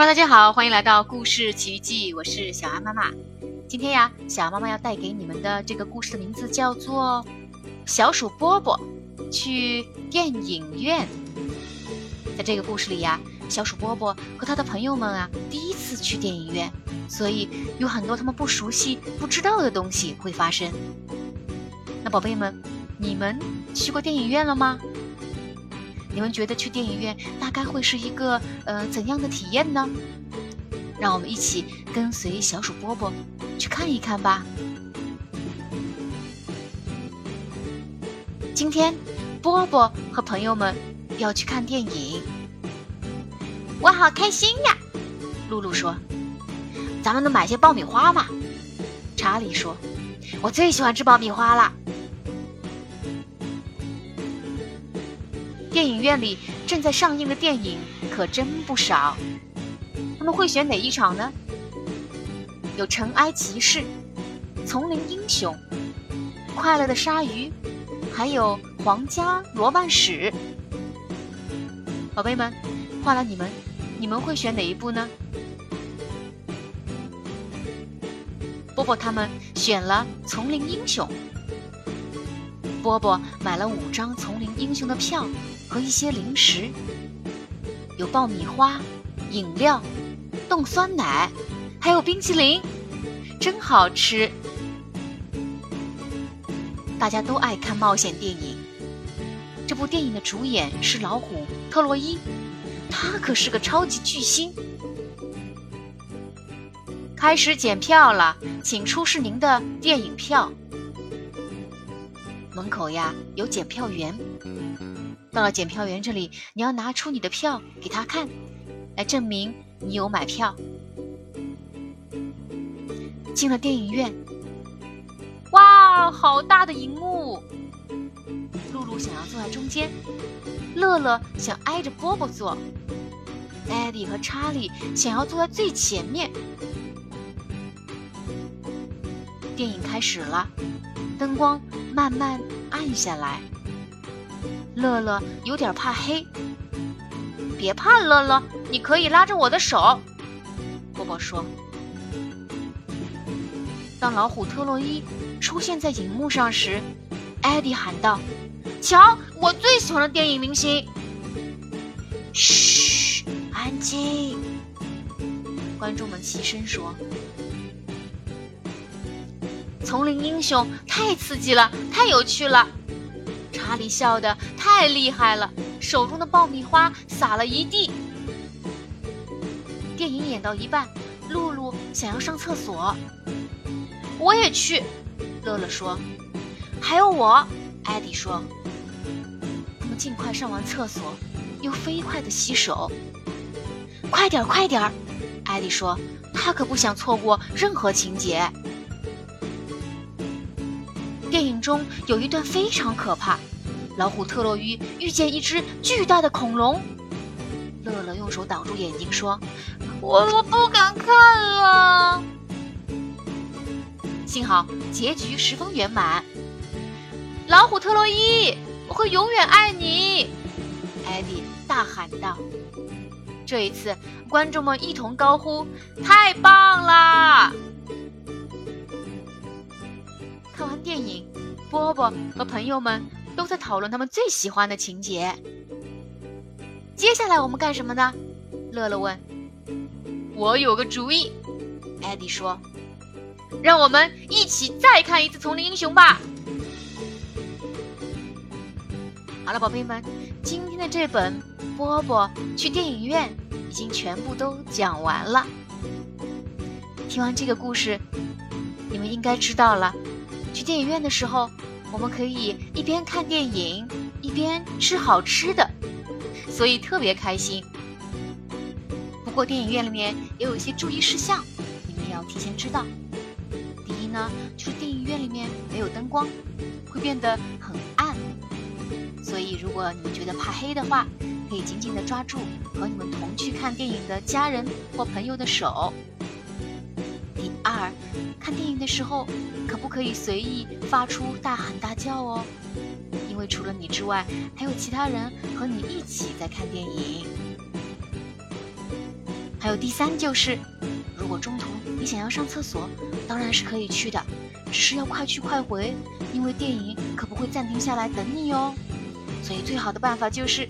Hello，大家好，欢迎来到故事奇遇记，我是小安妈妈。今天呀，小安妈妈要带给你们的这个故事的名字叫做《小鼠波波去电影院》。在这个故事里呀，小鼠波波和他的朋友们啊，第一次去电影院，所以有很多他们不熟悉、不知道的东西会发生。那宝贝们，你们去过电影院了吗？你们觉得去电影院大概会是一个呃怎样的体验呢？让我们一起跟随小鼠波波去看一看吧。今天波波和朋友们要去看电影，我好开心呀！露露说：“咱们能买些爆米花吗？”查理说：“我最喜欢吃爆米花了。”电影院里正在上映的电影可真不少，他们会选哪一场呢？有《尘埃骑士》《丛林英雄》《快乐的鲨鱼》，还有《皇家罗曼史》。宝贝们，换了你们，你们会选哪一部呢？波波他们选了《丛林英雄》。波波买了五张《丛林英雄》的票。和一些零食，有爆米花、饮料、冻酸奶，还有冰淇淋，真好吃。大家都爱看冒险电影。这部电影的主演是老虎特洛伊，他可是个超级巨星。开始检票了，请出示您的电影票。门口呀有检票员。到了检票员这里，你要拿出你的票给他看，来证明你有买票。进了电影院，哇，好大的荧幕！露露想要坐在中间，乐乐想挨着波波坐，艾迪和查理想要坐在最前面。电影开始了，灯光慢慢暗下来。乐乐有点怕黑，别怕，乐乐，你可以拉着我的手。波波说。当老虎特洛伊出现在荧幕上时，艾迪喊道：“瞧，我最喜欢的电影明星！”嘘，安静。观众们齐声说：“丛林英雄太刺激了，太有趣了。”阿里笑得太厉害了，手中的爆米花洒了一地。电影演到一半，露露想要上厕所，我也去。乐乐说：“还有我。”艾迪说：“他们尽快上完厕所，又飞快地洗手。快点，快点！”艾迪说：“他可不想错过任何情节。”电影中有一段非常可怕。老虎特洛伊遇见一只巨大的恐龙，乐乐用手挡住眼睛说：“我我不敢看了。”幸好结局十分圆满。老虎特洛伊，我会永远爱你！艾迪大喊道。这一次，观众们一同高呼：“太棒啦！”看完电影，波波和朋友们。都在讨论他们最喜欢的情节。接下来我们干什么呢？乐乐问。我有个主意，艾迪说。让我们一起再看一次《丛林英雄》吧。好了，宝贝们，今天的这本《波波去电影院》已经全部都讲完了。听完这个故事，你们应该知道了，去电影院的时候。我们可以一边看电影一边吃好吃的，所以特别开心。不过电影院里面也有一些注意事项，你们要提前知道。第一呢，就是电影院里面没有灯光，会变得很暗，所以如果你们觉得怕黑的话，可以紧紧的抓住和你们同去看电影的家人或朋友的手。看电影的时候可不可以随意发出大喊大叫哦？因为除了你之外，还有其他人和你一起在看电影。还有第三就是，如果中途你想要上厕所，当然是可以去的，只是要快去快回，因为电影可不会暂停下来等你哦。所以最好的办法就是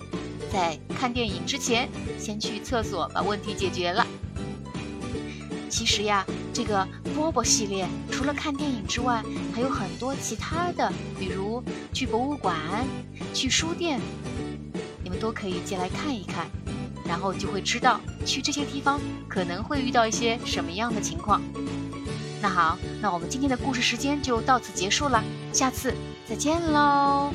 在看电影之前先去厕所把问题解决了。其实呀，这个波波系列除了看电影之外，还有很多其他的，比如去博物馆、去书店，你们都可以借来看一看，然后就会知道去这些地方可能会遇到一些什么样的情况。那好，那我们今天的故事时间就到此结束了，下次再见喽。